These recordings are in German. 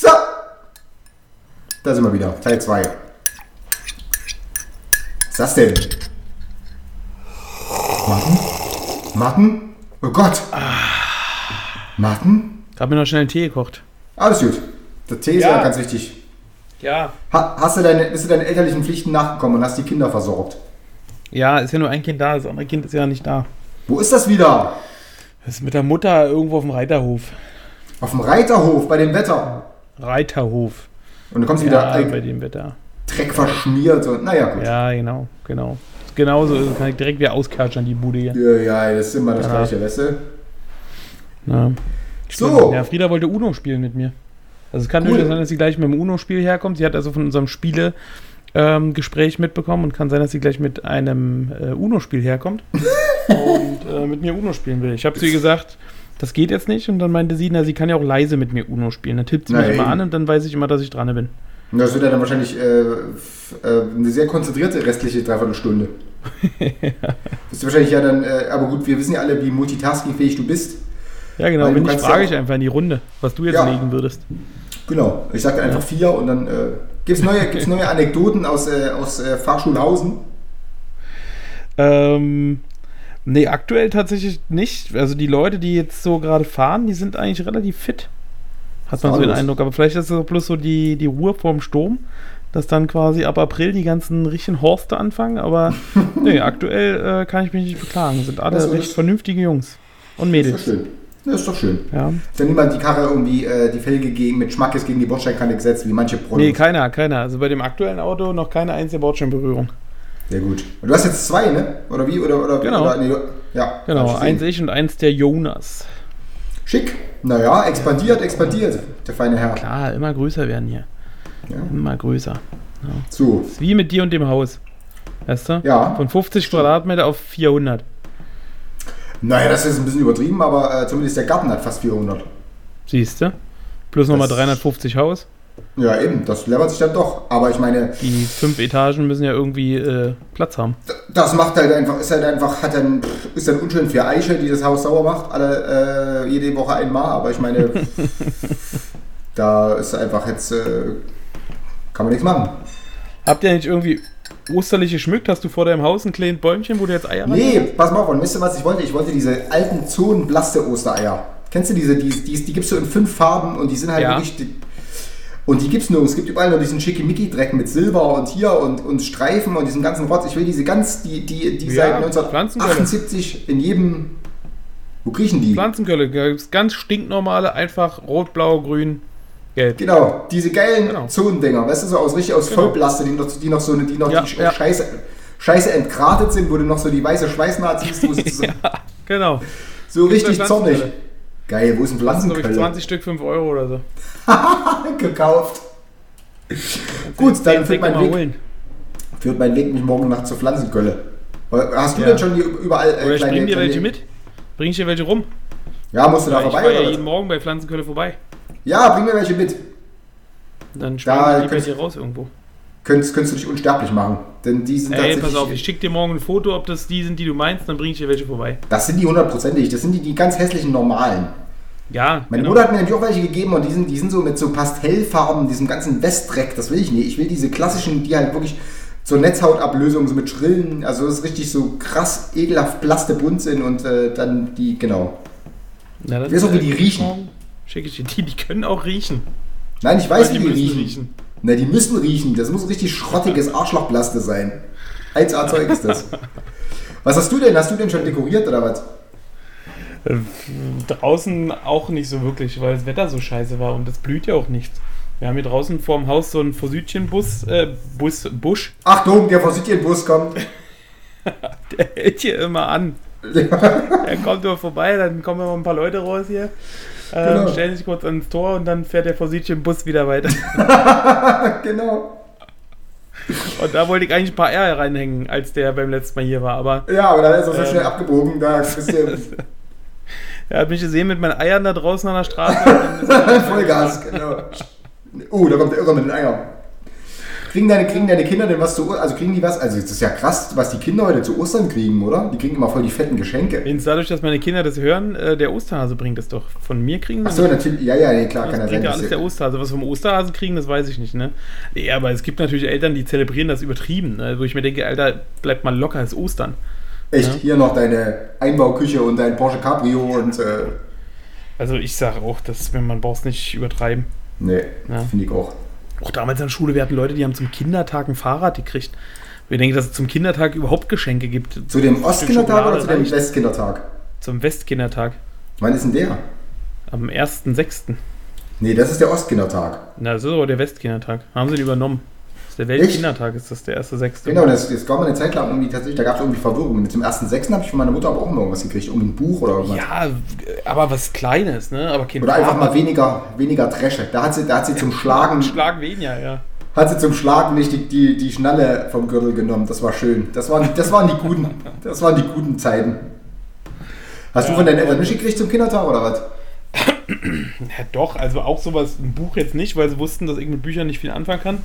So. Da sind wir wieder. Teil 2. Was ist das denn? Martin? Martin? Oh Gott. Martin? Hab mir noch schnell einen Tee gekocht. Alles gut. Der Tee ist ja, Ja. ganz wichtig. Ja. Ha, hast du deine, bist du deinen elterlichen Pflichten nachgekommen und hast die Kinder versorgt? Ja, ist ja nur ein Kind da, das andere Kind ist ja nicht da. Wo ist das wieder? Das ist mit der Mutter irgendwo auf dem Reiterhof. Auf dem Reiterhof bei dem Wetter. Reiterhof. Und du kommst wieder Ja, all- bei dem Wetter. Dreck verschmiert und naja gut. Ja, genau, genau. Genauso ist es, kann ich direkt wieder auskatschern, die Bude hier. Ja, ja, das ist immer das Ja. gleiche, weißt du? Ja. So. Ja, Frieda wollte Uno spielen mit mir. Also es kann Cool. durchaus sein, dass sie gleich mit dem Uno-Spiel herkommt. Sie hat also von unserem Spiele ähm, Gespräch mitbekommen und kann sein, dass sie gleich mit einem äh, Uno-Spiel herkommt und äh, mit mir Uno spielen will. Ich habe zu ihr gesagt, das geht jetzt nicht und dann meinte sie, na, sie kann ja auch leise mit mir Uno spielen. Dann tippt sie Na mich immer eben. an und dann weiß ich immer, dass ich dran bin. Und Das wird ja dann wahrscheinlich äh, äh, eine sehr konzentrierte restliche Dreiviertelstunde. Bist du wahrscheinlich ja dann, äh, aber gut, wir wissen ja alle, wie multitaskingfähig du bist. Ja, genau. Wenn ich kannst frage ja ich einfach in die Runde, was du jetzt Ja. legen würdest. Genau. Ich sag dann einfach vier und dann äh, gibt's neue, gibt's neue Anekdoten aus, äh, aus äh, Fahrschulhausen. Ähm, nee, aktuell tatsächlich nicht. Also die Leute, die jetzt so gerade fahren, die sind eigentlich relativ fit. Hat man so den. Eindruck. Aber vielleicht ist es auch bloß so die, die Ruhe vorm Sturm, dass dann quasi ab April die ganzen richtigen Horste anfangen. Aber nee, aktuell äh, kann ich mich nicht beklagen. Sind alle Also recht vernünftige Jungs und Das ist doch Mädels. schön. Das ist doch schön. Ja. Ist dann niemand die Karre irgendwie, äh, die Felge gegen, mit Schmackes gegen die Bordsteinkante gesetzt, wie manche Pronos. Nee, keiner, keiner. Also bei dem aktuellen Auto noch keine einzige Bordsteinberührung. Sehr gut. Und du hast jetzt zwei, ne? Oder wie? Oder, oder, Genau. Oder, nee, ja. Genau, eins ich und eins der Jonas. Schick. Naja, expandiert, expandiert, der feine Herr. Klar, immer größer werden hier. Ja. Immer größer. So. Ist wie mit dir und dem Haus. Weißt du? Ja. Von 50 Quadratmeter auf 400. Naja, das ist ein bisschen übertrieben, aber äh, zumindest der Garten hat fast 400. Siehst du? Plus nochmal Das- 350 Haus. Ja, eben, das levert sich dann doch. Aber ich meine, Die fünf Etagen müssen ja irgendwie äh, Platz haben. das macht halt einfach, ist halt einfach, hat dann, ist dann unschön für Eiche, die das Haus sauer macht, alle, äh, jede Woche einmal, aber ich meine, da ist einfach jetzt, äh, kann man nichts machen. Habt ihr nicht irgendwie osterlich geschmückt? Hast du vor deinem Haus ein kleines Bäumchen, wo du jetzt Eier Nee, rein- pass mal auf, und wisst ihr, was ich wollte? Ich wollte diese alten Zonenblaste Ostereier. Kennst du diese, die, die, die gibst du in fünf Farben und die sind halt Ja. wirklich. Und die gibt's nur, es gibt überall nur diesen Schickimicki-Dreck mit Silber und hier und, und Streifen und diesen ganzen Rotz. Ich will diese ganz, die, die, die Ja, seit Pflanzenkölle. 1978 in jedem. Wo kriechen die? Pflanzenkölle. Da ganz stinknormale, einfach rot, blau, grün, gelb. Genau, diese geilen Genau. Zonendinger, weißt du, so aus richtig aus Genau. Vollplaste, die noch, die noch so eine, die noch Ja, die ja. Scheiße, Scheiße entgratet sind, wo du noch so die weiße Schweißnaht siehst, wo sie so, Genau. so Gibt's richtig zornig. Pflanzenkölle. Geil, wo ist ein Das sind, glaube ich, Pflanzenkölle? 20 Stück, 5 Euro oder so. gekauft. Gut, dann führt mein, Weg, holen. führt mein Weg mich morgen Nacht zur Pflanzenkölle. Hast du Ja. denn schon hier überall äh, Oder ich bring dir welche mit. Bring ich dir welche rum? Ja, musst du da ich vorbei fahre ja jeden? Morgen bei Pflanzenkölle vorbei. Ja, bring mir welche mit. Dann schmeiße ich die raus irgendwo. Könntest, könntest du dich unsterblich machen. Denn die sind Ey, pass auf, ich schicke dir morgen ein Foto, ob das die sind, die du meinst, dann bringe ich dir welche vorbei. das sind die hundertprozentig. Das sind die, die ganz hässlichen normalen. Ja, Meine genau. Mutter hat mir nämlich auch welche gegeben und die sind, die sind so mit so Pastellfarben, diesem ganzen Westdreck, das will ich nicht. Ich will diese klassischen, die halt wirklich zur Netzhautablösung, so mit Schrillen, also das ist richtig so krass, ekelhaft blaste bunt sind und äh, dann die, genau. Ja, das Ich weiß auch, wie äh, die riechen. Schicke ich dir die, die können auch riechen. Nein, ich weiß, wie die müssen riechen. riechen. Na, die müssen riechen. Das muss richtig schrottiges Arschlochblaste sein. 1A Zeug ist das. Was hast du denn? Hast du denn schon dekoriert oder was? Äh, Draußen auch nicht so wirklich, weil das Wetter so scheiße war und es blüht ja auch nichts. Wir haben hier draußen vorm Haus so einen Vorsüdchen-Bus, äh, Bus, Busch, Achtung, der Bus kommt. der hält hier immer an. Er kommt nur vorbei, dann kommen immer ein paar Leute raus hier. Äh, Genau. stellen sich kurz ans Tor und dann fährt der vor sich im Bus wieder weiter. genau. Und da wollte ich eigentlich ein paar Eier reinhängen, als der beim letzten Mal hier war. Aber Ja, aber dann ist er so Ähm. schnell abgebogen, da bist du er hat mich gesehen mit meinen Eiern da draußen an der Straße. ist Vollgas, genau. Oh, da kommt der Irre mit den Eiern. Kriegen deine, kriegen deine Kinder denn was zu Also kriegen die was? Also es ist ja krass, was die Kinder heute zu Ostern kriegen, oder? Die kriegen immer voll die fetten Geschenke. Wenigstens dadurch, dass meine Kinder das hören, äh, der Osterhase bringt es doch. Von mir kriegen sie Achso, nicht. natürlich. Ja, ja, nee, klar, Das kann ja bringt sein. ja alles der Osterhase. Was wir vom Osterhasen kriegen, das weiß ich nicht, ne? Nee, aber es gibt natürlich Eltern, die zelebrieren das übertrieben, ne? wo ich mir denke, Alter, bleib mal locker, ist Ostern. Echt, Ja. hier noch deine Einbauküche und dein Porsche Cabrio und äh, Also ich sage auch, dass man braucht es nicht übertreiben. nee, Ja. finde ich auch. Auch damals an der Schule, wir hatten Leute, die haben zum Kindertag ein Fahrrad gekriegt. Wir denken, dass es zum Kindertag überhaupt Geschenke gibt. Zu dem Ostkindertag oder zu dem. Westkindertag? Zum Westkindertag. Wann ist denn der? Am 1.6. Nee, das ist der Ostkindertag. Na, das ist aber der Westkindertag. Haben sie ihn übernommen. Ist der Weltkindertag, ist das der 1.6. Genau, das, das gab mal eine Zeit lang irgendwie tatsächlich, da gab es irgendwie Verwirrung. Mit dem ersten Sechsten habe ich von meiner Mutter aber auch mal irgendwas gekriegt. Irgendwie ein Buch oder irgendwas. Ja, aber was Kleines, ne? Aber kein Oder einfach mal weniger, weniger Dresche. Da hat sie, da hat sie zum Schlagen, Schlag weniger, ja. hat sie zum Schlagen nicht die, die, die Schnalle vom Gürtel genommen. Das war schön. Das waren, das waren die guten, das waren die guten Zeiten. Hast du von deinen Eltern nicht gekriegt zum Kindertag oder was? Ja, doch, also auch sowas, ein Buch jetzt nicht, weil sie wussten, dass ich mit Büchern nicht viel anfangen kann.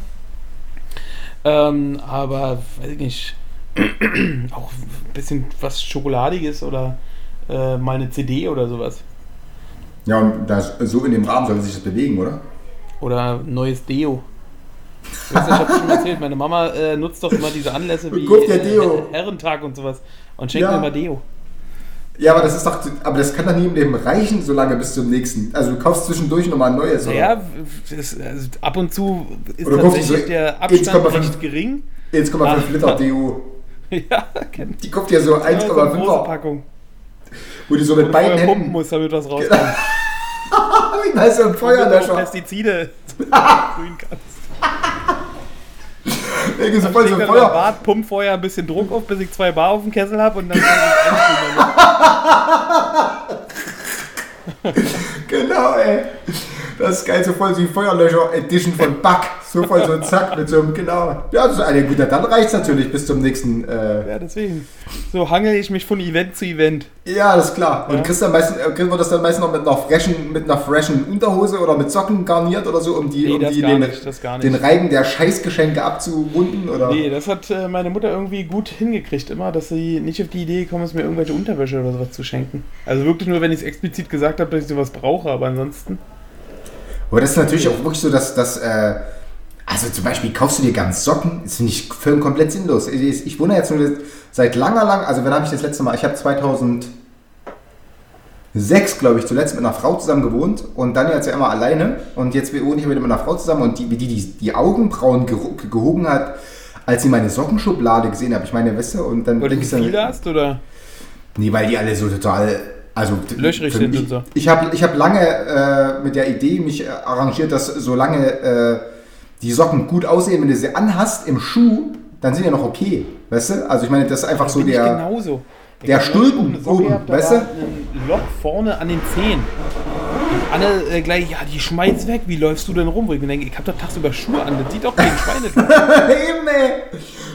Ähm, aber, weiß ich nicht, auch ein bisschen was Schokoladiges oder äh, mal eine CD oder sowas. Ja, und das, so in dem Rahmen soll sich das bewegen, oder? Oder neues Deo. Ich habe schon erzählt, meine Mama äh, nutzt doch immer diese Anlässe wie Guck dir Deo. äh, Herrentag und sowas und schenkt Ja. mir immer Deo. Ja, aber das ist doch, aber das kann doch nie im Leben reichen, so lange bis zum nächsten. Also du kaufst zwischendurch nochmal ein neues. oder? Das, also ab und zu ist Oder tatsächlich so der Abstand 1,5 recht gering. 1,5 Ah. Liter Deo. ja, kennt Die kommt ja so Ja, so eine große 1,5er, Packung. wo die so mit du beiden vorher pumpen Händen, musst, damit was rauskommt. wie heißt so ein du Feuerlöscher. Pestizide sprühen kannst. Irgendwie so voll so ein Feuer. Bad, pump vorher ein bisschen Druck auf, bis ich zwei Bar auf dem Kessel habe und dann kann ich. Genau, ey. Das ist geil, so voll so die Feuerlöscher-Edition von Buck. So voll so zack mit so einem, genau. Ja, das ist eine gute, dann reicht es natürlich bis zum nächsten. Äh, Ja, deswegen. So hangel ich mich von Event zu Event. ja, das ist klar. Und Ja. kriegst, dann meistens, äh, kriegen wir das dann meistens noch mit einer freshen, mit einer freshen Unterhose oder mit Socken garniert oder so, um, die, Nee, um die den, nicht. den Reigen der Scheißgeschenke abzurunden? Oder? Nee, das hat äh, meine Mutter irgendwie gut hingekriegt immer, dass sie nicht auf die Idee gekommen ist, mir irgendwelche Unterwäsche oder sowas zu schenken. Also wirklich nur, wenn ich es explizit gesagt habe, dass ich sowas brauche, aber ansonsten. Aber das ist natürlich auch wirklich so, dass das, äh, also zum Beispiel kaufst du dir ganz Socken, das finde ich völlig komplett sinnlos. Ich, ich wohne jetzt nur seit langer, lang, also wann habe ich das letzte Mal, ich habe 2006, glaube ich, zuletzt mit einer Frau zusammen gewohnt und dann jetzt ja immer alleine und jetzt wohne ich wieder mit einer Frau zusammen und die, wie die, die die Augenbrauen geho- gehoben hat, als sie meine Sockenschublade gesehen hat, ich meine, weißt du, und dann Weil du viele hast oder? Nee, weil die alle so total. Also, Löchrig sind mich- und so. Ich habe ich hab lange äh, mit der Idee mich äh, arrangiert, dass solange äh, die Socken gut aussehen, wenn du sie anhast im Schuh, dann sind die noch okay. Weißt du? Also, ich meine, das ist einfach so Bin ich der. genauso. der neulich Stulpen oben, weißt du? Ein Loch vorne an den Zehen. Alle äh, gleich, ja, die schmeiß weg, wie läufst du denn rum? Wo ich mir denke, ich hab doch tagsüber Schuhe an, das sieht doch kein Schweine. Eben, ey.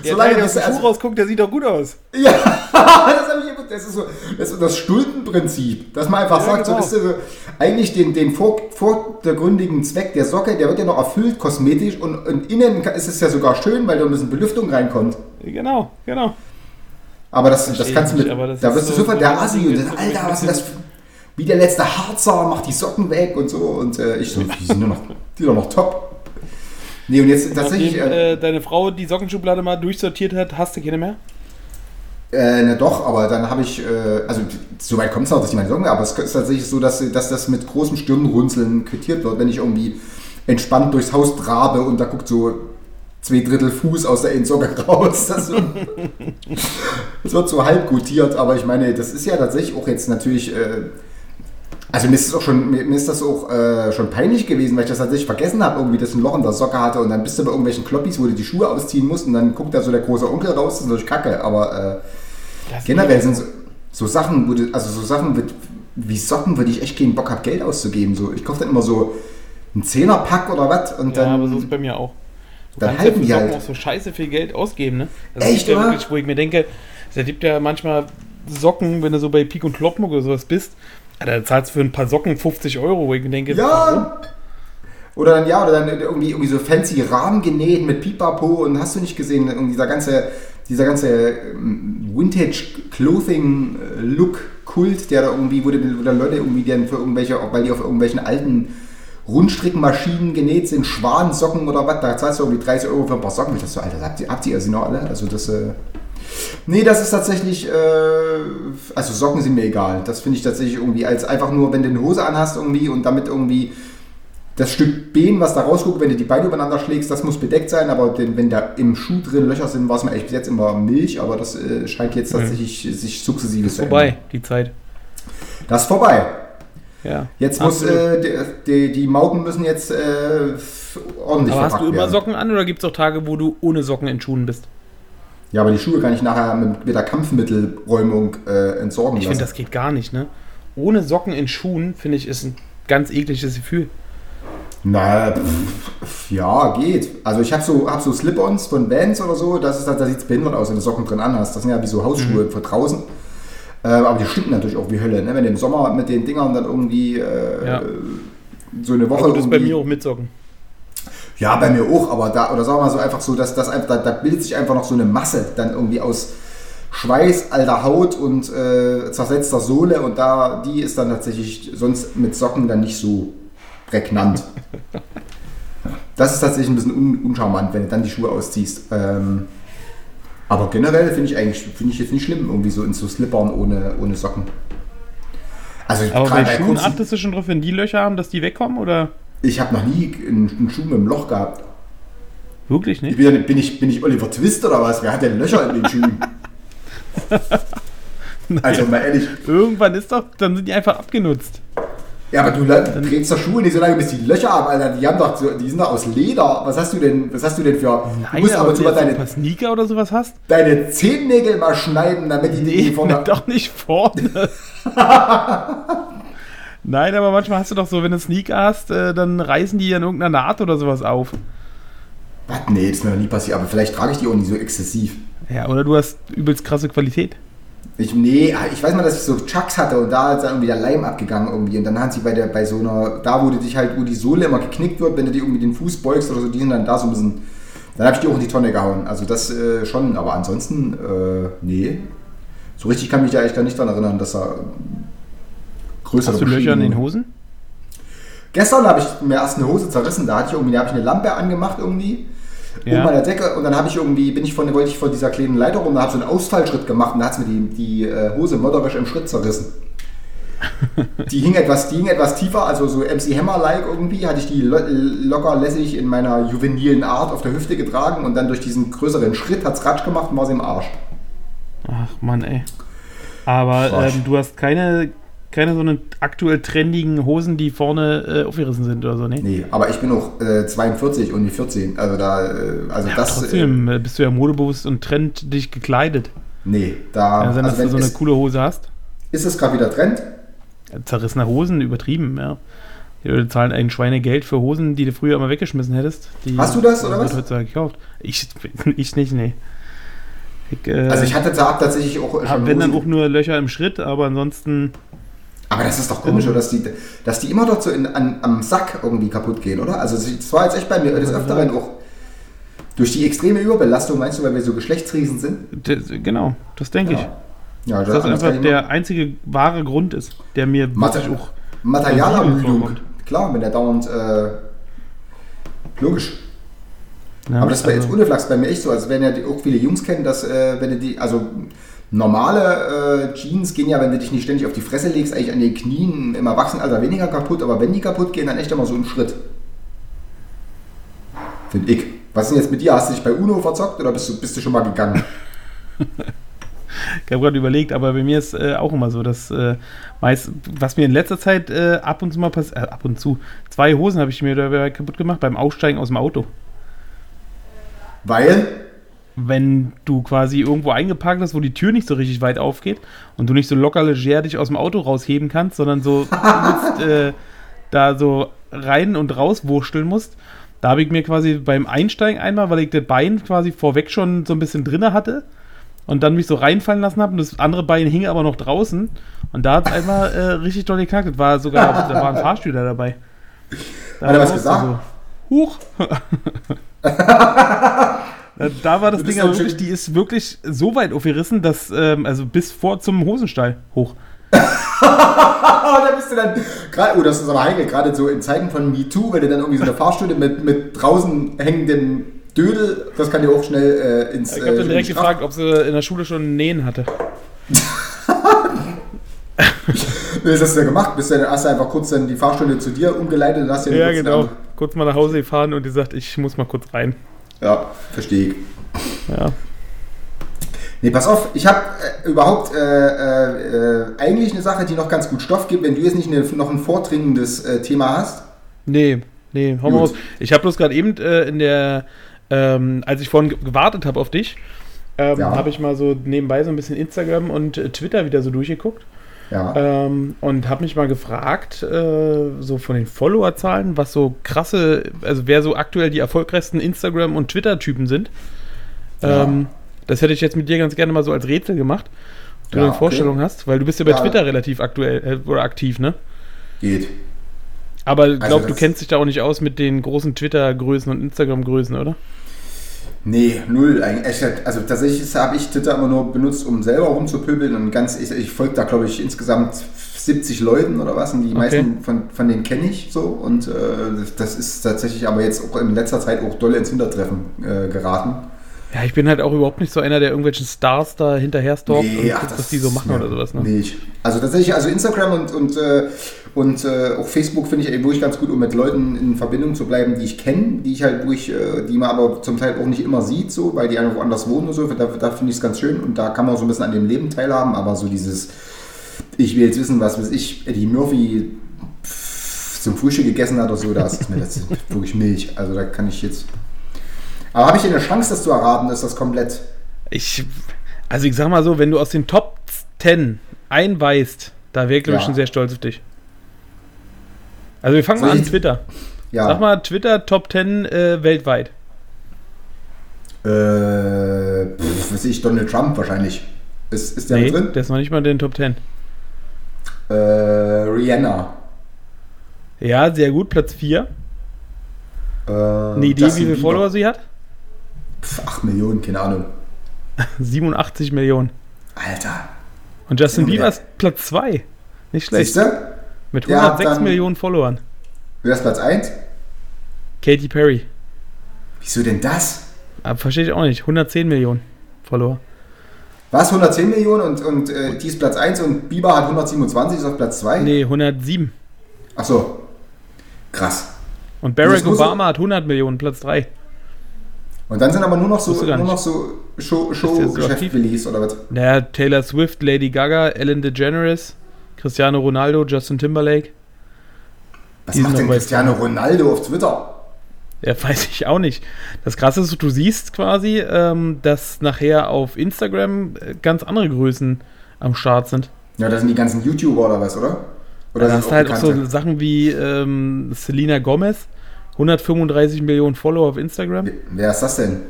Der Solange Teil, der aus dem also, Schuh rausguckt, der sieht doch gut aus. Ja, das habe ich immer- das ist so das, ist das Stulpenprinzip, dass man einfach Ja, sagt, genau. so, ihr, so, eigentlich den, den vor, vordergründigen Zweck der Socke, der wird ja noch erfüllt kosmetisch und, und innen ist es ja sogar schön, weil da ein bisschen Belüftung reinkommt. Genau, genau. Aber das, das kannst du mit, nicht, da wirst du so- sofort so der Assi Ding, und das dann, Alter, was ist das? für- Wie der letzte Harzer macht die Socken weg und so und äh, ich so, die sind nur noch, die sind doch noch top. Nee, und jetzt tatsächlich, Nachdem äh, äh, deine Frau die Sockenschublade mal durchsortiert hat, hast du keine mehr? Äh, ne, doch, aber dann habe ich, äh, also so weit kommt es noch, dass ich meine Socken, aber es ist tatsächlich so, dass, dass das mit großem Stirnrunzeln quittiert wird, wenn ich irgendwie entspannt durchs Haus trabe und da guckt so zwei Drittel Fuß aus der Socke raus. Das, das wird so halb gutiert, aber ich meine, das ist ja tatsächlich auch jetzt natürlich, äh, also mir ist, es auch schon, mir ist das auch äh, schon peinlich gewesen, weil ich das tatsächlich vergessen habe, irgendwie, dass ein Loch in der Socke hatte und dann bist du bei irgendwelchen Kloppis, wo du die Schuhe ausziehen musst und dann guckt da so der große Onkel raus, das ist natürlich kacke, aber äh, Das generell sind so, so Sachen, wo du, also so Sachen, mit, wie Socken würde ich echt keinen Bock haben, Geld auszugeben. So, ich kaufe dann immer so einen Zehnerpack oder was und Ja, dann. aber so ist es bei mir auch. Du dann ja halten die halt. auch so scheiße viel Geld ausgeben, ne? Das Echt, gibt ja oder? wirklich, wo ich mir denke, es gibt ja manchmal Socken, wenn du so bei Pik und Kloppenburg oder sowas bist, Alter, da zahlst du für ein paar Socken 50 Euro, wo ich denke, warum? Ja! Oder dann, ja, oder dann irgendwie, irgendwie so fancy Rahmen genäht mit Pipapo und hast du nicht gesehen, irgendwie dieser ganze, dieser ganze ähm, Vintage-Clothing-Look-Kult, der da irgendwie, die, wo da Leute irgendwie dann für irgendwelche, weil die auf irgendwelchen alten Rundstrickmaschinen genäht sind, Schwansocken oder was, da zahlst du irgendwie 30 Euro für ein paar Socken. Ich dachte so, Alter, habt ihr, habt ihr also noch alle? Also das, äh, Nee, das ist tatsächlich, äh, also Socken sind mir egal. Das finde ich tatsächlich irgendwie als einfach nur, wenn du eine Hose anhast irgendwie und damit irgendwie das Stück Bein, was da rausguckt, wenn du die Beine übereinander schlägst, das muss bedeckt sein, aber den, wenn da im Schuh drin Löcher sind, war es mir eigentlich bis jetzt immer Milch, aber das äh, scheint jetzt tatsächlich sich sukzessive zu Vorbei, ändern. die Zeit. Das ist vorbei. Ja. Jetzt muss, äh, die, die, die Mauken müssen jetzt äh, ordentlich Aber hast du immer werden. Socken an oder gibt es auch Tage, wo du ohne Socken in Schuhen bist? Ja, aber die Schuhe kann ich nachher mit, mit der Kampfmittelräumung äh, entsorgen Ich lassen. finde, das geht gar nicht, ne? Ohne Socken in Schuhen, finde ich, ist ein ganz ekliges Gefühl. Na, pff, ja, geht. Also ich habe so, hab so Slip-Ons von Vans oder so, das ist, da sieht es behindert aus, wenn du Socken drin anhast. Das sind ja wie so Hausschuhe Mhm. für draußen. Äh, aber die stinken natürlich auch wie Hölle, ne? Wenn du im Sommer mit den Dingern dann irgendwie äh, Ja. so eine Woche Also das ist bei mir auch mit Socken. Ja, bei mir auch, aber da, oder sagen wir mal so einfach so, dass das einfach, da, da bildet sich einfach noch so eine Masse dann irgendwie aus Schweiß, alter Haut und äh, zersetzter Sohle und da, die ist dann tatsächlich sonst mit Socken dann nicht so prägnant. Das ist tatsächlich ein bisschen un uncharmant, wenn du dann die Schuhe ausziehst. Ähm, aber generell finde ich eigentlich, finde ich jetzt nicht schlimm, irgendwie so in so Slippern ohne, ohne Socken. Also Aber bei Schuhen kurzen- achtest du schon drauf, wenn die Löcher haben, dass die wegkommen oder ich habe noch nie einen, Schuh mit einem Loch gehabt. wirklich Ich nicht? bin, nicht- bin, ich, bin ich Oliver Twist oder was? Wer hat denn Löcher in den Schuhen? also mal ehrlich. Irgendwann ist doch, dann sind die einfach abgenutzt. Ja, aber du trägst doch Schuhe nicht so lange, bis die Löcher haben, Alter. Die, haben doch so, die sind doch aus Leder. Was hast du denn, was hast du denn für. du Nein, musst aber du sogar deine, paar Sneaker oder sowas hast? deine Zehennägel mal schneiden, damit die Nee, die vorne. doch nicht vorne. Nein, aber manchmal hast du doch so, wenn du Sneaker hast, äh, dann reißen die an irgendeiner Naht oder sowas auf. Was? Nee, das ist mir noch nie passiert. Aber vielleicht trage ich die auch nicht so exzessiv. Ja, oder du hast übelst krasse Qualität. Ich, nee, ich weiß mal, dass ich so Chucks hatte und da ist dann irgendwie der Leim abgegangen irgendwie. Und dann hat sie bei der, bei so einer, da wo du dich halt, wo die Sohle immer geknickt wird, wenn du dir irgendwie den Fuß beugst oder so, die sind dann da so ein bisschen. Dann habe ich die auch in die Tonne gehauen. Also das äh, schon, aber ansonsten, äh, nee. So richtig kann mich da eigentlich gar nicht daran erinnern, dass er größere Hast du Löcher in den Hosen? Gestern habe ich mir erst eine Hose zerrissen, da hatte ich irgendwie, da habe ich eine Lampe angemacht irgendwie. Ja. Oben an der Decke und dann habe ich irgendwie, bin ich von, wollte ich von dieser kleinen Leiter rum, da habe ich so einen Ausfallschritt gemacht und da hat es mir die, die äh, Hose mörderisch im Schritt zerrissen. die hing etwas, die hing etwas tiefer, also so MC Hammer-like irgendwie, hatte ich die lo locker lässig in meiner juvenilen Art auf der Hüfte getragen und dann durch diesen größeren Schritt hat es Ratsch gemacht und war sie im Arsch. Ach Mann, ey. Aber ähm, du hast keine, keine so einen aktuell trendigen Hosen, die vorne äh, aufgerissen sind oder so, ne? Nee, aber ich bin auch äh, 42 und nicht 14, also da, äh, also Ja, das, äh, trotzdem äh, bist du ja modebewusst und trend dich gekleidet. nee, da, Kann sein, dass also du wenn so eine coole Hose hast. ist es gerade wieder Trend? Zerrissene Hosen, übertrieben, ja. Die Leute zahlen ein Schweinegeld für Hosen, die du früher immer weggeschmissen hättest. Hast du das, oder was? heutzutage gekauft. Ich, ich nicht, nee. Ich, äh, Also ich hatte da tatsächlich auch hab, wenn dann auch nur Löcher im Schritt, aber ansonsten. Aber das ist doch komisch, oder? Dass die, dass die immer dort so in, an, am Sack irgendwie kaputt gehen, oder? Also das war jetzt echt bei mir des Öfteren auch durch die extreme Überbelastung, meinst du, weil wir so Geschlechtsriesen sind? Das, genau, das denke ich. Ja, Dass das anders kann einfach der einzige wahre Grund ist, der mir wirklich auch. vorkommt. Klar, wenn der dauernd äh, logisch. Ja, Aber das war jetzt also- ohne Flachs bei mir echt so. Also wenn ja die, auch viele Jungs kennen, dass äh, wenn die, also normale äh, Jeans gehen ja, wenn du dich nicht ständig auf die Fresse legst, eigentlich an den Knien im Erwachsenenalter weniger kaputt, aber wenn die kaputt gehen, dann echt immer so im Schritt. Finde ich. Was ist denn jetzt mit dir? Hast du dich bei Uno verzockt oder bist du, bist du schon mal gegangen? Ich habe gerade überlegt, aber bei mir ist äh, auch immer so, dass äh, meist, was mir in letzter Zeit äh, ab und zu mal passiert, äh, ab und zu, zwei Hosen habe ich mir dabei kaputt gemacht beim Aussteigen aus dem Auto. Weil wenn du quasi irgendwo eingeparkt hast, wo die Tür nicht so richtig weit aufgeht und du nicht so locker leger dich aus dem Auto rausheben kannst, sondern so übelst, äh, da so rein und raus wursteln musst. Da habe ich mir quasi beim Einsteigen einmal, weil ich das Bein quasi vorweg schon so ein bisschen drinne hatte und dann mich so reinfallen lassen habe und das andere Bein hing aber noch draußen und da hat es einmal äh, richtig doll geknackt. Das war sogar, da war ein Fahrstühler dabei. Da Hat er was gesagt? So, Huch! Da- Da war das Ding aber wirklich, die ist wirklich so weit aufgerissen, dass, ähm, also bis vor zum Hosenstall hoch. Da bist du dann. Grad, oh, das ist aber heikel, gerade so in Zeiten von MeToo, wenn du dann irgendwie so eine Fahrstunde mit, mit draußen hängendem Dödel, das kann dir auch schnell äh, ins. Ich habe äh, dann direkt in die Straf- gefragt, ob sie in der Schule schon Nähen hatte. Was hast du da gemacht? Bist du dann hast du einfach kurz dann die Fahrstunde zu dir umgeleitet und hast dir Ja, kurz genau. Kurz mal nach Hause gefahren und die sagt, ich muss mal kurz rein. Ja, verstehe ich. Ja. Nee, pass auf, ich habe äh, überhaupt äh, äh, eigentlich eine Sache, die noch ganz gut Stoff gibt, wenn du jetzt nicht eine, noch ein vordringendes äh, Thema hast. Nee, nee, hau mal raus. Ich habe bloß gerade eben äh, in der, ähm, als ich vorhin ge- gewartet habe auf dich, ähm, Ja. habe ich mal so nebenbei so ein bisschen Instagram und äh, Twitter wieder so durchgeguckt. Ja. Ähm, und habe mich mal gefragt, äh, so von den Followerzahlen, was so krasse, also wer so aktuell die erfolgreichsten Instagram- und Twitter-Typen sind. Ja. Ähm, das hätte ich jetzt mit dir ganz gerne mal so als Rätsel gemacht. Ob du Ja, eine okay. Vorstellung hast, weil du bist ja bei Ja. Twitter relativ aktuell äh, oder aktiv, ne? Geht. Aber ich glaube, du kennst dich da auch nicht aus mit den großen Twitter-Größen und Instagram-Größen, oder? Nee, null. Also tatsächlich habe ich Twitter immer nur benutzt, um selber rumzupöbeln und ganz, ich, ich folge da glaube ich insgesamt 70 Leuten oder was und die Okay. meisten von, von denen kenne ich so und äh, das- ist tatsächlich aber jetzt auch in letzter Zeit auch doll ins Hintertreffen äh, geraten. Ja, ich bin halt auch überhaupt nicht so einer, der irgendwelchen Stars da hinterher stalkt und guckt, was die so machen mir oder sowas, ne? Nicht. Also tatsächlich, also Instagram und, und, äh, und äh, auch Facebook finde ich wirklich ganz gut, um mit Leuten in Verbindung zu bleiben, die ich kenne, die ich halt durch, äh, die man aber zum Teil auch nicht immer sieht, so, weil die einfach woanders wohnen und so. Da, da finde ich es ganz schön und da kann man so ein bisschen an dem Leben teilhaben, aber so dieses, ich will jetzt wissen, was weiß ich, Eddie Murphy zum Frühstück gegessen hat oder so, das ist mir das ist wirklich Milch. Also da kann ich jetzt. Aber habe ich denn eine Chance, das zu erraten? Ist das komplett. Ich, also ich sag mal so, wenn du aus den Top 10 einen weißt, da wäre ich glaube ich Ja. schon sehr stolz auf dich. Also wir fangen Soll mal an, Twitter. Ja. Sag mal, Twitter Top 10 äh, weltweit. Äh, pff, weiß ich, Donald Trump wahrscheinlich. Ist, ist der Nee, drin? der ist noch nicht mal in den Top 10. Äh, Rihanna. Ja, sehr gut, Platz 4. Äh, Eine Idee, Justin wie viele Bieber. Follower sie hat? Pff, 8 Millionen, keine Ahnung. 87 Millionen. Alter. Und Justin Bieber ist Platz 2. Nicht schlecht. Siehst du? Mit Ja, 106 dann- Millionen Followern. Wer ist Platz 1? Katy Perry. Wieso denn das? Aber verstehe ich auch nicht. 110 Millionen Follower. Was? 110 Millionen und, und äh, die ist Platz 1 und Bieber hat 127, ist auf Platz 2? Nee, 107. Ach so. Krass. Und Barack Obama hat 100 Millionen, Platz 3. Und dann sind aber nur noch so, nur noch so Show, Ist der so oder was? Naja, Taylor Swift, Lady Gaga, Ellen DeGeneres, Cristiano Ronaldo, Justin Timberlake. Was Die macht denn Cristiano Ronaldo auf Twitter? Ja, weiß ich auch nicht. Das Krasse ist, du siehst quasi, ähm, dass nachher auf Instagram äh, ganz andere Größen am Start sind. Ja, das sind die ganzen YouTuber oder was, oder? Oder Da sind hast du halt auch so? Sachen wie ähm, Selena Gomez, 135 Millionen Follower auf Instagram. Wer ist das denn?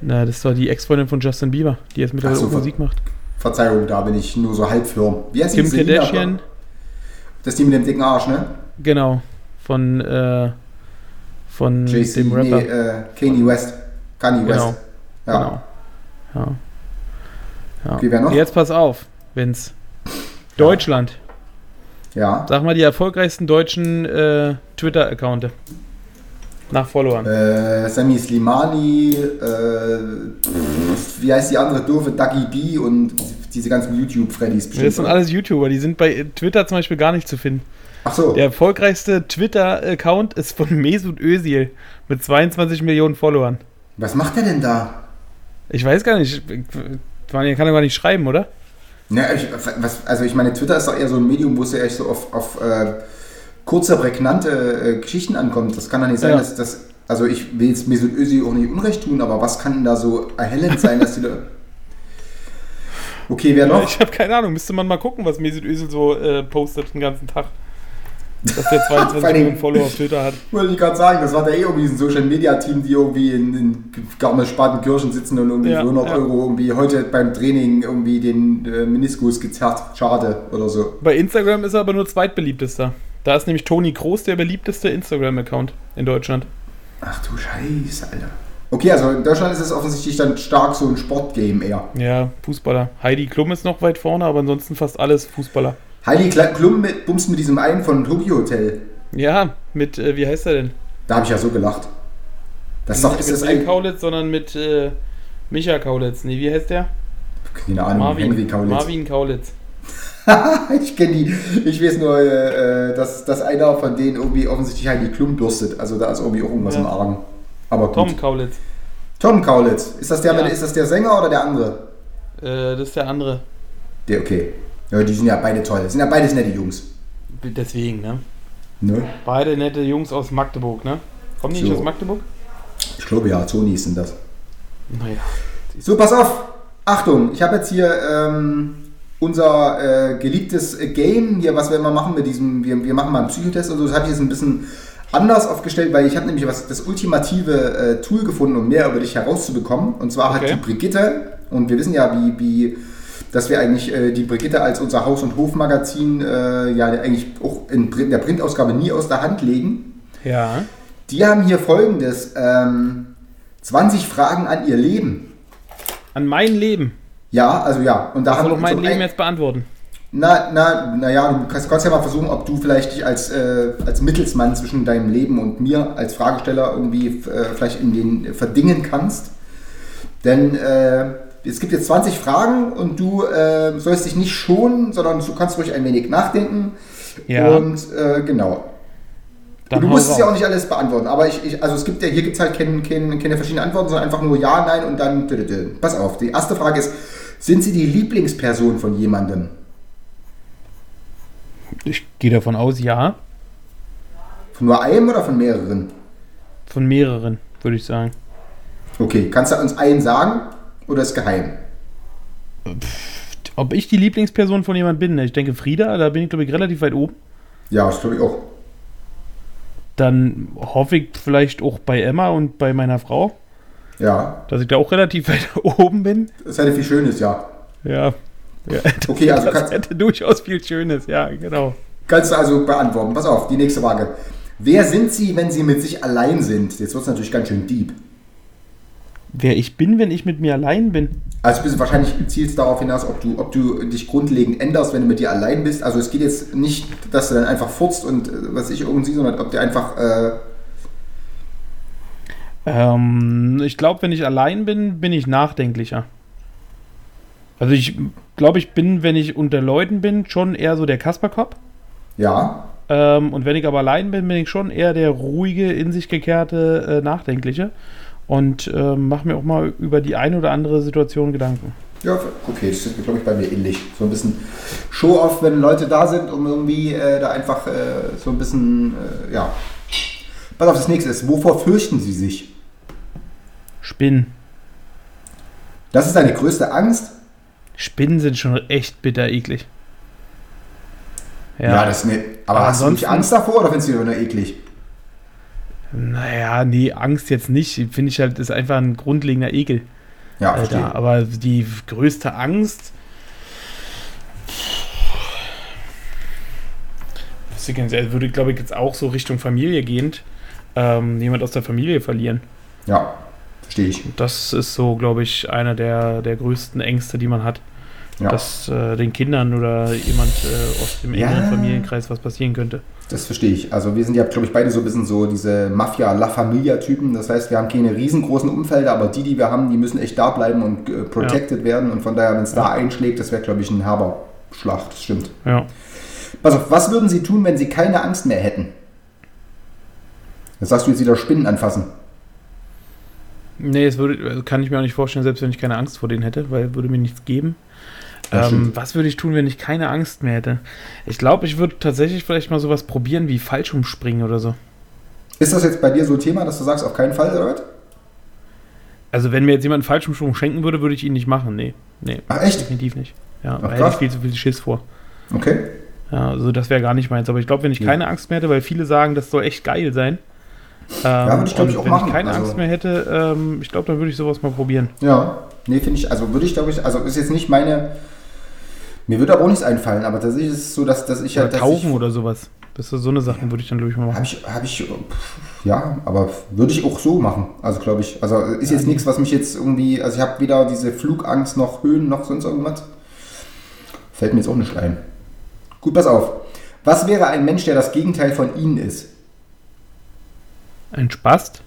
Na, das war die Ex-Freundin von Justin Bieber, die jetzt mittlerweile so, Musik macht. Verzeihung, da bin ich nur so halb firm. Wie heißt die? Kim Selena? Kardashian, Das ist die mit dem dicken Arsch, ne? genau, von, äh, von JC, dem Rapper. nee, äh, Kanye West. Kanye Genau. West. Ja. Genau. Ja. ja. Okay, wer noch? Jetzt pass auf, Vince. Deutschland. Ja. Sag mal die erfolgreichsten deutschen äh, Twitter-Accounte. Nach Followern. Äh, Sammy Slimani, äh, wie heißt die andere doofe? Ducky B und diese ganzen YouTube-Freddys bestimmt. das sind alles YouTuber, die sind bei Twitter zum Beispiel gar nicht zu finden. Ach so. Der erfolgreichste Twitter-Account ist von Mesut Özil mit 22 Millionen Followern. Was macht der denn da? Ich weiß gar nicht, man kann aber nicht schreiben, oder? Ja, ich, was, also ich meine, Twitter ist doch eher so ein Medium, wo es ja echt so auf, auf äh, kurze, prägnante äh, Geschichten ankommt. Das kann doch nicht sein, Ja. dass, dass Also ich will jetzt Mesut Özil auch nicht Unrecht tun, aber was kann denn da so erhellend sein, dass die da... Okay, wer noch? Ich habe keine Ahnung, müsste man mal gucken, was Mesut Özil so äh, postet den ganzen Tag. Dass der 22 Vor allem- Millionen Follower auf Twitter hat. Wollte ich gerade sagen, das war der eh irgendwie ein Social Media Team, die irgendwie in, in Garmisch-Partenkirchen sitzen und irgendwie Ja, für 100 ja. Euro irgendwie heute beim Training irgendwie den äh, Meniskus gezerrt. Schade oder so. Bei Instagram ist er aber nur zweitbeliebtester. Da ist nämlich Toni Kroos der beliebteste Instagram-Account in Deutschland. Ach du Scheiße, Alter. Okay, also in Deutschland ist es offensichtlich dann stark so ein Sportgame eher. Ja, Fußballer. Heidi Klum ist noch weit vorne, aber ansonsten fast alles Fußballer. Heidi Klum mit, bumst mit diesem einen von Tokyo Hotel. Ja, mit, äh, wie heißt er denn? Da habe ich ja so gelacht. Das ist doch, Nicht mit das. Kaulitz, sondern mit äh, Micha Kaulitz. Nee, wie heißt der? Keine Ahnung, Henry Kaulitz. Marvin Kaulitz. ich kenne die. Ich weiß nur, äh, dass, dass einer von denen irgendwie offensichtlich Heidi Klum bürstet. Also da ist irgendwie auch irgendwas Ja. im Argen. Aber gut. Tom Kaulitz. Tom Kaulitz. Ist das der, Ja. ist das der Sänger oder der andere? Äh, das ist der andere. Der, okay. Ja, die sind ja beide toll. Das sind ja beides nette Jungs. Deswegen, ne? Ne? Beide nette Jungs aus Magdeburg, ne? Kommen die nicht So. aus Magdeburg? Ich glaube ja, Tonys sind das. Naja. So, pass auf. Achtung, ich habe jetzt hier ähm, unser äh, geliebtes äh, Game, hier, was wir immer machen mit diesem, wir, wir machen mal einen Psychotest und so, das habe ich jetzt ein bisschen anders aufgestellt, weil ich habe nämlich was, das ultimative äh, Tool gefunden, um mehr über dich herauszubekommen. Und zwar hat Okay. die Brigitte, und wir wissen ja, wie, wie dass wir eigentlich äh, die Brigitte als unser Haus- und Hofmagazin äh, ja eigentlich auch in der Printausgabe nie aus der Hand legen. Ja. Die haben hier folgendes: ähm, 20 Fragen an ihr Leben. An mein Leben. Ja, also ja. Und da Soll haben doch mein Leben jetzt beantworten. Na, na, na ja, du kannst, kannst ja mal versuchen, ob du vielleicht dich als, äh, als Mittelsmann zwischen deinem Leben und mir als Fragesteller irgendwie äh, vielleicht in den verdingen kannst. Denn äh, es gibt jetzt 20 Fragen und du äh, sollst dich nicht schonen, sondern du kannst ruhig ein wenig nachdenken. Ja. Und äh, genau. Dann Und du musst es ja auch nicht alles beantworten, aber ich, ich also es gibt ja, hier gibt es halt keine, keine, keine verschiedenen Antworten, sondern einfach nur Ja, Nein und dann. Pass auf, die erste Frage ist: Sind Sie die Lieblingsperson von jemandem? Ich gehe davon aus, ja. Von nur einem oder von mehreren? Von mehreren, würde ich sagen. Okay, kannst du uns einen sagen oder ist geheim? Ob ich die Lieblingsperson von jemand bin? ne? Ich denke Frieda, da bin ich, glaube ich, relativ weit oben. Ja, das glaube ich auch. Dann hoffe ich vielleicht auch bei Emma und bei meiner Frau, Ja, dass ich da auch relativ weit oben bin. das hätte viel Schönes, ja. Ja. ja Okay, also das hätte durchaus viel Schönes, ja, genau. kannst du also beantworten. Pass auf, die nächste Frage. Wer sind Sie, wenn Sie mit sich allein sind? Jetzt wird es natürlich ganz schön deep. Wer ich bin, wenn ich mit mir allein bin. Also bist du wahrscheinlich zielst darauf hinaus, ob du, ob du dich grundlegend änderst, wenn du mit dir allein bist. Also es geht jetzt nicht, dass du dann einfach furzt und äh, was ich irgendwie, sondern ob du einfach äh, Ähm, ich glaube, wenn ich allein bin, bin ich nachdenklicher. Also ich glaube, ich bin, wenn ich unter Leuten bin, schon eher so der Kasperkopf. ja, Ähm, und wenn ich aber allein bin, bin ich schon eher der ruhige, in sich gekehrte, äh, nachdenkliche. Und ähm, mache mir auch mal über die eine oder andere Situation Gedanken. Ja, okay, das ist, glaube ich, bei mir ähnlich. So ein bisschen Show-off, wenn Leute da sind, um irgendwie äh, da einfach äh, so ein bisschen, äh, ja. Pass auf, das nächste ist, wovor fürchten Sie sich? Spinnen. Das ist deine größte Angst? Spinnen sind schon echt bitter eklig. das ist eine, aber hast du nicht Angst davor oder findest du die nur eklig? Naja, nee, Angst jetzt nicht. Finde ich halt, ist einfach ein grundlegender Ekel. Ja, verstehe. da. Aber die größte Angst. Ehrlich, würde, glaube ich, jetzt auch so Richtung Familie gehend ähm, jemand aus der Familie verlieren. Ja, verstehe ich. Das ist so, glaube ich, einer der, der größten Ängste, die man hat. Ja. Dass äh, den Kindern oder jemand äh, aus dem Ja. engeren Familienkreis was passieren könnte. Das verstehe ich. Also wir sind ja, glaube ich, beide so ein bisschen so diese Mafia-La Familia-Typen. Das heißt, wir haben keine riesengroßen Umfelder, aber die, die wir haben, die müssen echt da bleiben und äh, protected werden. Und von daher, wenn es da einschlägt, das wäre, glaube ich, ein herber Schlag. Das stimmt. Ja. Pass auf, was würden Sie tun, wenn Sie keine Angst mehr hätten? Jetzt sagst du jetzt wieder Spinnen anfassen. Nee, das würde, also kann ich mir auch nicht vorstellen, selbst wenn ich keine Angst vor denen hätte, weil würde mir nichts geben. Ähm, was würde ich tun, wenn ich keine Angst mehr hätte? Ich glaube, ich würde tatsächlich vielleicht mal sowas probieren wie Fallschirmspringen oder so. Ist das jetzt bei dir so ein Thema, dass du sagst, auf keinen Fall, oder? Also, wenn mir jetzt jemand einen Fallschirmsprung schenken würde, würde ich ihn nicht machen. Nee, nee. Ach, echt? Definitiv nicht. Ja, da hätte ich viel zu viel Schiss vor. Okay. Ja, also das wäre gar nicht meins. Aber ich glaube, wenn ich Ja. keine Angst mehr hätte, weil viele sagen, das soll echt geil sein. Ähm, würde ich, glaub und ich, auch wenn machen. ich keine Also- Angst mehr hätte, ähm, ich glaube, dann würde ich sowas mal probieren. Ja, nee, finde ich, also würde ich glaube ich, also ist jetzt nicht meine, mir würde aber auch nichts einfallen, aber tatsächlich ist es so, dass, dass ich Oder halt, dass tauchen ich, oder sowas. Das ist so eine Sache, würde ich dann, glaube ich, mal machen. habe ich, habe ich, ja, aber würde ich auch so machen, also glaube ich, also ist jetzt nichts, was mich jetzt irgendwie, also ich habe weder diese Flugangst noch Höhen noch sonst irgendwas, fällt mir jetzt auch nicht ein. Gut, pass auf, was wäre ein Mensch, der das Gegenteil von Ihnen ist? Ein Spast?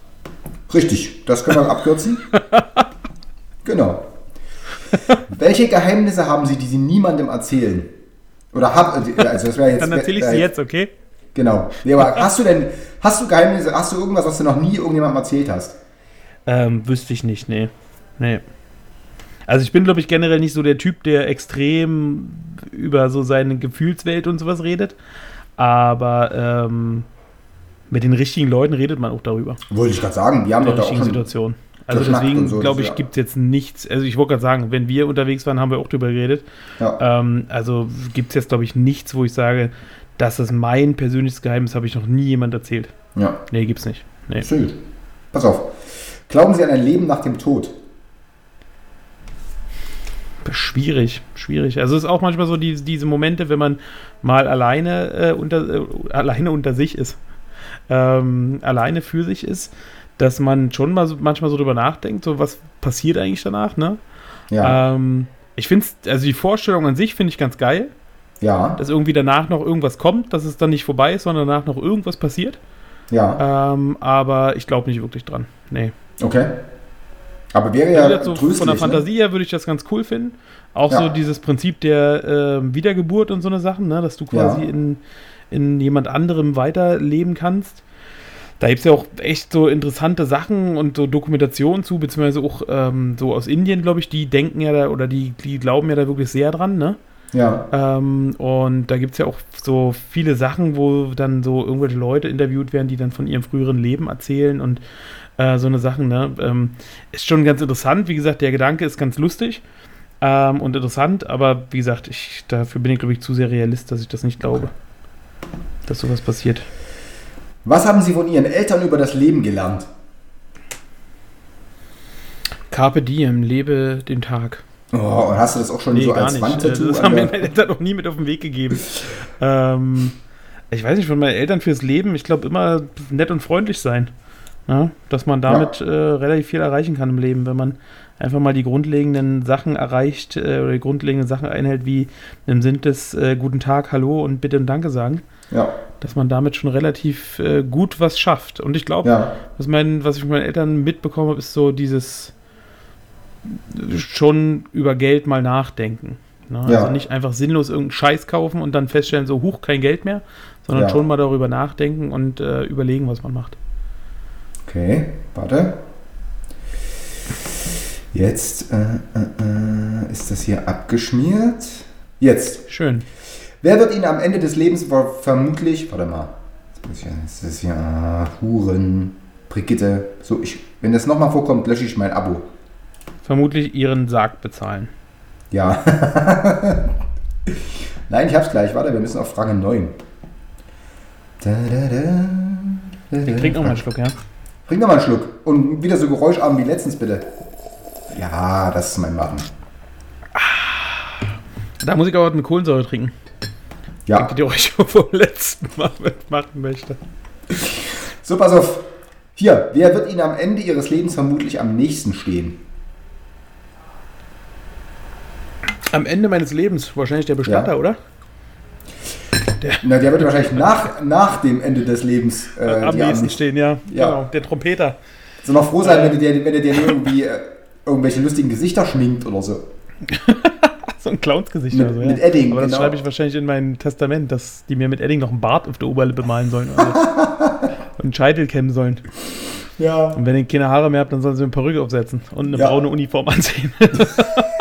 Richtig, das können wir abkürzen. genau. Welche Geheimnisse haben Sie, die Sie niemandem erzählen? Oder hab, also das wäre jetzt. Dann erzähle ich sie jetzt, okay? Genau. Nee, aber hast du denn, hast du Geheimnisse, hast du irgendwas, was du noch nie irgendjemandem erzählt hast? Ähm, wüsste ich nicht, nee. Nee. Also ich bin, glaube ich, generell nicht so der Typ, der extrem über so seine Gefühlswelt und sowas redet. Aber ähm, mit den richtigen Leuten redet man auch darüber. Wollte ich gerade sagen, wir haben doch da auch richtigen schon. Situation. Also deswegen, so, glaube ich, ja. gibt es jetzt nichts. Also ich wollte gerade sagen, wenn wir unterwegs waren, haben wir auch drüber geredet. Ja. Ähm, also gibt es jetzt, glaube ich, nichts, wo ich sage, das ist mein persönliches Geheimnis, habe ich noch nie jemand erzählt. ja, Nee, gibt's nicht. Nee. gut. Pass auf. Glauben Sie an ein Leben nach dem Tod? Schwierig, schwierig. Also es ist auch manchmal so die, diese Momente, wenn man mal alleine, äh, unter, äh, alleine unter sich ist, ähm, alleine für sich ist, dass man schon mal so, manchmal so drüber nachdenkt, so was passiert eigentlich danach, ne? Ja. Ähm, ich finde also die Vorstellung an sich finde ich ganz geil, ja. dass irgendwie danach noch irgendwas kommt, dass es dann nicht vorbei ist, sondern danach noch irgendwas passiert. Ja. Ähm, aber ich glaube nicht wirklich dran. Nee. Okay. Aber wäre ja so von der ne? Fantasie her würde ich das ganz cool finden. Auch Ja. so dieses Prinzip der ähm, Wiedergeburt und so eine Sachen, ne? dass du quasi Ja. in, in jemand anderem weiterleben kannst. Da gibt es ja auch echt so interessante Sachen und so Dokumentationen zu, beziehungsweise auch ähm, so aus Indien, glaube ich, die denken ja da oder die, die glauben ja da wirklich sehr dran, ne? Ja. Ähm, und da gibt es ja auch so viele Sachen, wo dann so irgendwelche Leute interviewt werden, die dann von ihrem früheren Leben erzählen und äh, so eine Sachen, ne? Ähm, ist schon ganz interessant. Wie gesagt, der Gedanke ist ganz lustig ähm, und interessant, aber wie gesagt, ich, dafür bin ich, glaube ich, zu sehr realist, dass ich das nicht glaube, dass sowas passiert. Was haben Sie von Ihren Eltern über das Leben gelernt? Carpe diem, lebe den Tag. Oh, und hast du das auch schon so als Wandtattoo? Das haben mir meine Eltern noch nie mit auf den Weg gegeben. ähm, ich weiß nicht, von meinen Eltern fürs Leben, ich glaube immer nett und freundlich sein. Ja? Dass man damit äh, relativ viel erreichen kann im Leben, wenn man einfach mal die grundlegenden Sachen erreicht äh, oder die grundlegenden Sachen einhält, wie im Sinn des äh, Guten Tag, Hallo und Bitte und Danke sagen, ja, dass man damit schon relativ äh, gut was schafft. Und ich glaube, ja, was, mein, was ich von meinen Eltern mitbekommen habe, ist so dieses schon über Geld mal nachdenken. Ne? Ja. Also nicht einfach sinnlos irgendeinen Scheiß kaufen und dann feststellen, so hoch kein Geld mehr, sondern Ja. schon mal darüber nachdenken und äh, überlegen, was man macht. Okay, warte. Jetzt äh, äh, äh, ist das hier abgeschmiert. Jetzt. Schön. Wer wird Ihnen am Ende des Lebens ver- vermutlich, warte mal, ich, das ist ja Huren, Brigitte, so, ich, wenn das nochmal vorkommt, lösche ich mein Abo. Vermutlich ihren Sarg bezahlen. Ja. Nein, ich hab's gleich, warte, wir müssen auf Frage 9. Da, da, da, da, Ich trink noch mal einen Schluck, ja? Trink noch mal einen Schluck. Und wieder so geräuscharm wie letztens, bitte. Ja, das ist mein Machen. Da muss ich aber eine Kohlensäure trinken. Ja. Die euch vom letzten Mal mitmachen möchte. So, pass auf. Hier, wer wird Ihnen am Ende Ihres Lebens vermutlich am nächsten stehen? Am Ende meines Lebens wahrscheinlich der Bestatter, Ja. oder? Na, der wird wahrscheinlich nach, nach dem Ende des Lebens äh, Am nächsten stehen, ja. Ja. Genau, der Trompeter. So noch froh sein, wenn du dir, wenn dir irgendwie äh, irgendwelche lustigen Gesichter schminkt oder so. So ein Clownsgesicht Mit- oder so, ja. mit Edding, Aber das genau. schreibe ich wahrscheinlich in mein Testament, dass die mir mit Edding noch einen Bart auf der Oberlippe malen sollen. Also. und einen Scheitel kämmen sollen. Ja. Und wenn ich keine Haare mehr habe, dann sollen sie eine Perücke aufsetzen und eine Ja. braune Uniform anziehen.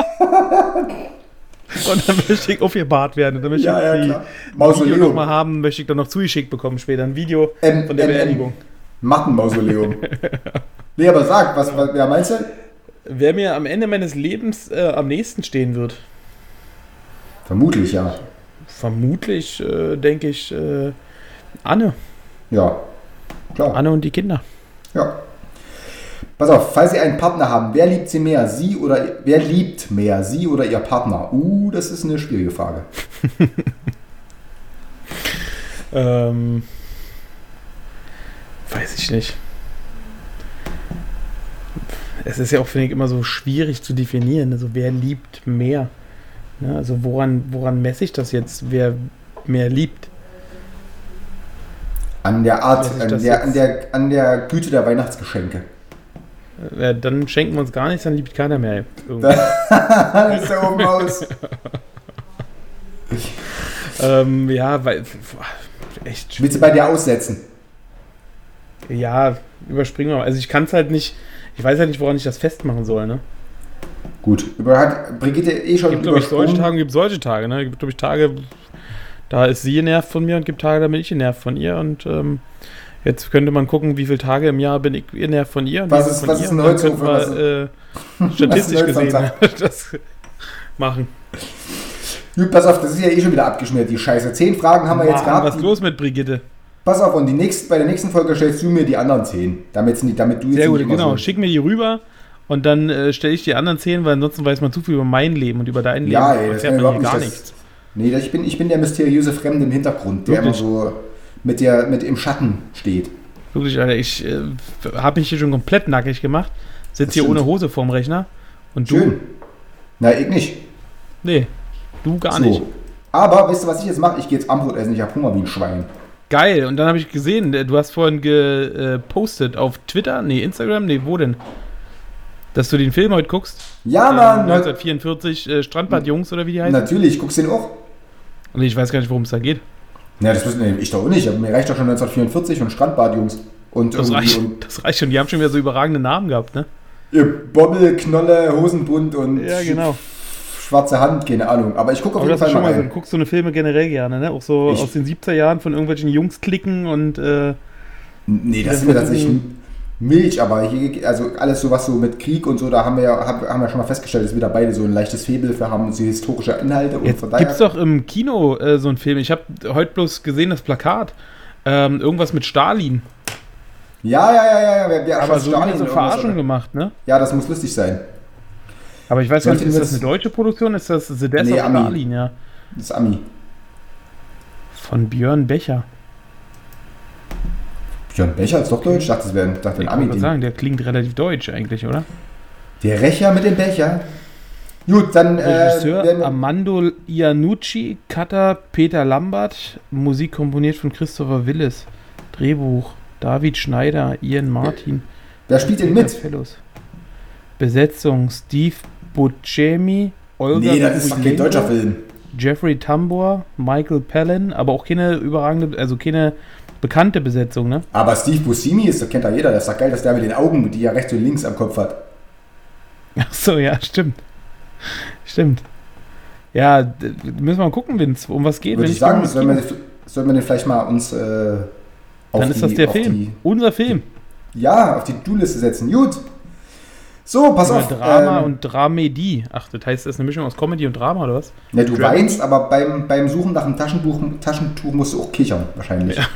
und dann möchte ich aufgebahrt werden. Und dann möchte Ja, ja, ich klar. die Video Mausoleum. nochmal haben, möchte ich dann noch zugeschickt bekommen später. Ein Video Ähm, von der ähm, Beerdigung. Mattenmausoleum. nee, aber sag, was, was wer meinst du? Wer mir am Ende meines Lebens äh, am nächsten stehen wird, Vermutlich, ja. vermutlich, äh, denke ich, äh, Anne. Ja, klar. Anne und die Kinder. Ja. Pass auf, falls Sie einen Partner haben, wer liebt Sie mehr? Sie oder wer liebt mehr? Sie oder Ihr Partner? Uh, das ist eine schwierige Frage. Ähm, weiß ich nicht. Es ist ja auch, finde ich, immer so schwierig zu definieren. Also wer liebt mehr? Ne? Also woran, woran messe ich das jetzt, wer mehr liebt? An der Art, an der, an, der, an der Güte der Weihnachtsgeschenke. Äh, dann schenken wir uns gar nichts, dann liebt keiner mehr. Irgendwie. ist da oben aus. ähm, ja, weil echt Willst du bei dir aussetzen? Ja, überspringen wir mal. Also ich kann es halt nicht, ich weiß halt nicht, woran ich das festmachen soll, ne? Gut, über hat Brigitte eh schon gibt, glaube ich, solche. Tage und gibt solche Tage, ne? Gibt, glaube ich, Tage, da ist sie genervt von mir und gibt Tage, da bin ich genervt von ihr und ähm, jetzt könnte man gucken, wie viele Tage im Jahr bin ich genervt von ihr Was ist- was von ist ihr so könnten für wir, äh, statistisch Was ist gesehen das machen. Gut, pass auf, das ist ja eh schon wieder abgeschmiert, die Scheiße. Zehn Fragen haben wir jetzt Mann, gehabt. was ist los mit Brigitte? Pass auf, und die nächste, bei der nächsten Folge stellst du mir die anderen zehn. Damit, damit du jetzt Sehr gut, genau. so- Schick mir die rüber und dann äh, stelle ich die anderen zehn, weil ansonsten weiß man zu viel über mein Leben und über dein Leben. Ja, ey, das kann überhaupt hier gar nichts. nee, ich bin, ich bin der mysteriöse Fremde im Hintergrund, der Wirklich? immer so mit, der, mit im Schatten steht. Wirklich, Alter, ich äh, habe mich hier schon komplett nackig gemacht. Sitz Das hier ohne Hose vorm Rechner. Und du? Schön. Na, ich nicht. Nee, du gar so. nicht. Aber weißt du, was ich jetzt mache? Ich gehe jetzt Armbrot essen. Ich habe Hunger wie ein Schwein. Geil, und dann habe ich gesehen, äh, du hast vorhin gepostet auf Twitter, nee, Instagram, nee, wo denn? Dass du den Film heute guckst. Ja, Ähm, Mann. na, 1944, äh, Strandbad-Jungs oder wie die heißen. natürlich, guckst du den auch? Und ich weiß gar nicht, worum es da geht. Na, das wissen ich doch auch nicht. Aber mir reicht doch schon 1944 und Strandbad, Jungs. Und Das irgendwie reicht, und das reicht schon. Die haben schon wieder so überragende Namen gehabt, ne? ihr Bobbel, Knolle, Hosenbund und Ja, genau. schwarze Hand, keine Ahnung. Aber ich gucke auf Aber jeden Fall schon mal so. Du guckst so eine Filme generell gerne, ne? Auch so Ich- aus den 70er Jahren von irgendwelchen Jungs klicken und äh, Nee, das Ja, ist mir tatsächlich Milch, aber hier, also alles so was so mit Krieg und so, da haben wir ja hab, haben wir schon mal festgestellt, dass wir da beide so ein leichtes Faible für haben so historische Inhalte und Jetzt gibt's doch im Kino äh, so einen Film. Ich habe heute bloß gesehen das Plakat. Ähm, irgendwas mit Stalin. Ja, ja, ja, ja, ja. Wer, wer Aber so, Stalin so Verarschung gemacht, ne? Ja, das muss lustig sein. Aber ich weiß gar nicht, ist das eine deutsche Produktion? Ist das The Death Nee, of Ami. Stalin, ja? Das ist Ami. Von Björn Becher. Björn Becher ist doch deutsch. Ich dachte, das wäre ein, dachte, ein Ich wollte Ami-Ding. sagen, der klingt relativ deutsch eigentlich, oder? Der Rächer mit dem Becher. Gut, dann. Äh, Regisseur wir- Amando Iannucci, Cutter Peter Lambert, Musik komponiert von Christopher Willis, Drehbuch David Schneider, Ian Martin, wer spielt denn mit? Fellows. Besetzung Steve Buscemi, Olga Nee, das ist doch kein deutscher Film. Jeffrey Tambor, Michael Palin, aber auch keine überragende, also keine bekannte Besetzung, ne? Aber Steve Buscemi ist, das kennt ja jeder. Das ist doch geil, dass der mit den Augen, die er rechts und links am Kopf hat. Ach so, ja, stimmt. Stimmt. Ja, müssen wir mal gucken, Vince, um was geht. Würde ich sagen, sollen wir, sollen wir den vielleicht mal uns. Äh, auf Dann ist die- das der Film. Die, Unser Film. ja, auf die Do-Liste setzen. Gut. So, pass auf. Drama ähm, und Dramedie. Ach, das heißt, das ist eine Mischung aus Comedy und Drama, oder was? Ja, du Dramedy? weinst, aber beim, beim Suchen nach einem Taschenbuch, Taschentuch musst du auch kichern, wahrscheinlich.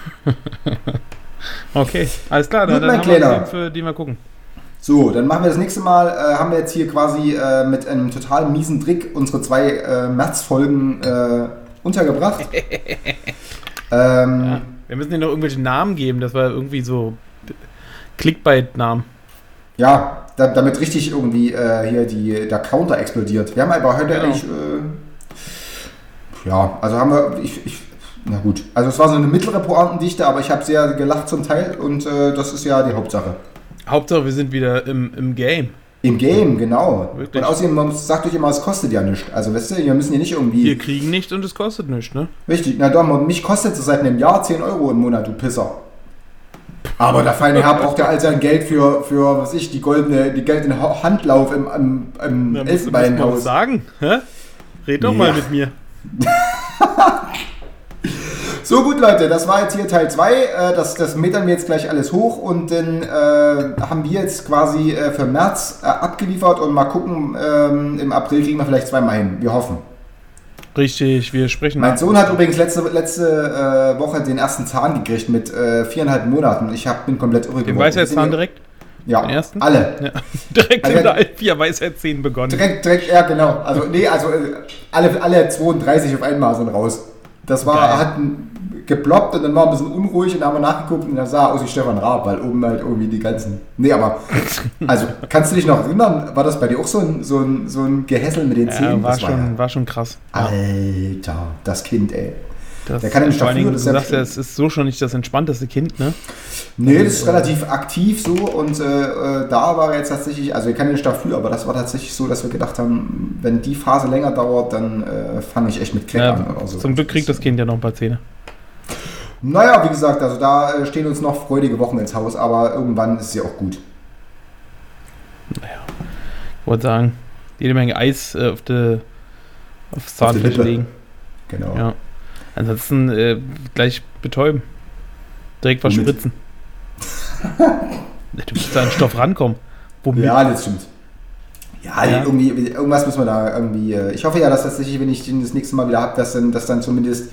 Okay, alles klar. Gut, Dann, dann mein haben wir einen für den wir gucken. So, dann machen wir das nächste Mal, äh, haben wir jetzt hier quasi äh, mit einem total miesen Trick unsere zwei äh, März-Folgen äh, untergebracht. ähm, Ja. Wir müssen denen noch irgendwelche Namen geben, das war irgendwie so Clickbait-Namen. Ja, da, damit richtig irgendwie äh, hier die, der Counter explodiert. Wir haben aber heute Genau. eigentlich. Äh, ja, also haben wir. Ich, ich, na gut. Also es war so eine mittlere Pointendichte, aber ich habe sehr gelacht zum Teil und äh, das ist ja die Hauptsache. Hauptsache, wir sind wieder im, im Game. Im Game, genau. Wirklich? Und außerdem, man sagt euch immer, es kostet ja nichts. Also weißt du, wir müssen ja nicht irgendwie. Wir kriegen nichts und es kostet nichts, ne? Richtig, na doch, mich kostet es seit einem Jahr 10 Euro im Monat, du Pisser. Aber der feine Herr braucht ja all sein Geld für, für was ich, die goldene, die goldene Ha- Handlauf im, im, im was Elfenbeinhaus. sagen. Hä? Red doch Ja. mal mit mir. So gut, Leute, das war jetzt hier Teil 2. Äh, das, das metern wir jetzt gleich alles hoch und dann äh, haben wir jetzt quasi äh, für März äh, abgeliefert und mal gucken, ähm, im April kriegen wir vielleicht zweimal hin. Wir hoffen. Richtig, wir sprechen. Mein Sohn hat übrigens letzte, letzte äh, Woche den ersten Zahn gekriegt mit äh, viereinhalb Monaten. Ich hab, bin komplett irre Den Weisheitszahn direkt? Ja, Den ersten? alle. Ja. direkt Also in er- der vier Weisheitszähnen begonnen. Direkt, direkt, ja genau. Also nee, also äh, alle, alle 32 auf einmal sind raus. Das war, Geil. hat ein- geploppt und dann war ein bisschen unruhig und dann haben wir nachgeguckt und dann sah aus wie Stefan Raab, weil oben halt irgendwie die ganzen. Nee, aber also kannst du dich noch erinnern, war das bei dir auch so ein, so ein, so ein Gehässel mit den Ja, Zähnen? war Das schon, war schon krass. ja, Ja, Alter, das Kind, ey. das, der kann ja nicht dafür, Dingen, das du ist ja- sagst ja, es ist so schon nicht das entspannteste Kind, ne? Nee, das ist relativ aktiv so und äh, äh, da war er jetzt tatsächlich, also ich kann nicht dafür, aber das war tatsächlich so, dass wir gedacht haben, wenn die Phase länger dauert, dann äh, fange ich echt mit Crack Ja, an oder so. zum Glück kriegt das Kind ja noch ein paar Zähne. Naja, wie gesagt, also da äh, stehen uns noch freudige Wochen ins Haus, aber irgendwann ist es ja auch gut. Ich wollte sagen, jede Menge Eis äh, auf der Auf Lippe. legen. Genau. Ja. Ansonsten äh, gleich betäuben. Direkt was spritzen. du musst da an Stoff rankommen. Womit? Ja, das stimmt. Ja, Ja. Irgendwie, irgendwas müssen wir da irgendwie. äh, Ich hoffe ja, dass tatsächlich, wenn ich den das nächste Mal wieder habe, dass dann, dass dann zumindest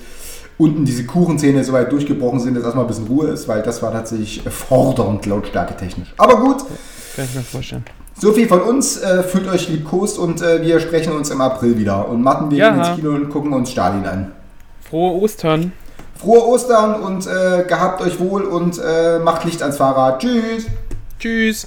unten diese Kuchenzähne so weit durchgebrochen sind, dass erstmal ein bisschen Ruhe ist, weil das war tatsächlich fordernd lautstärke technisch. Aber gut, Kann ich mir vorstellen. so viel von uns. Äh, fühlt euch liebkost und äh, wir sprechen uns im April wieder. Und Martin, wir Ja. gehen ins Kino und gucken uns Stalin an. Frohe Ostern. Frohe Ostern und äh, gehabt euch wohl und äh, macht Licht ans Fahrrad. Tschüss! Tschüss.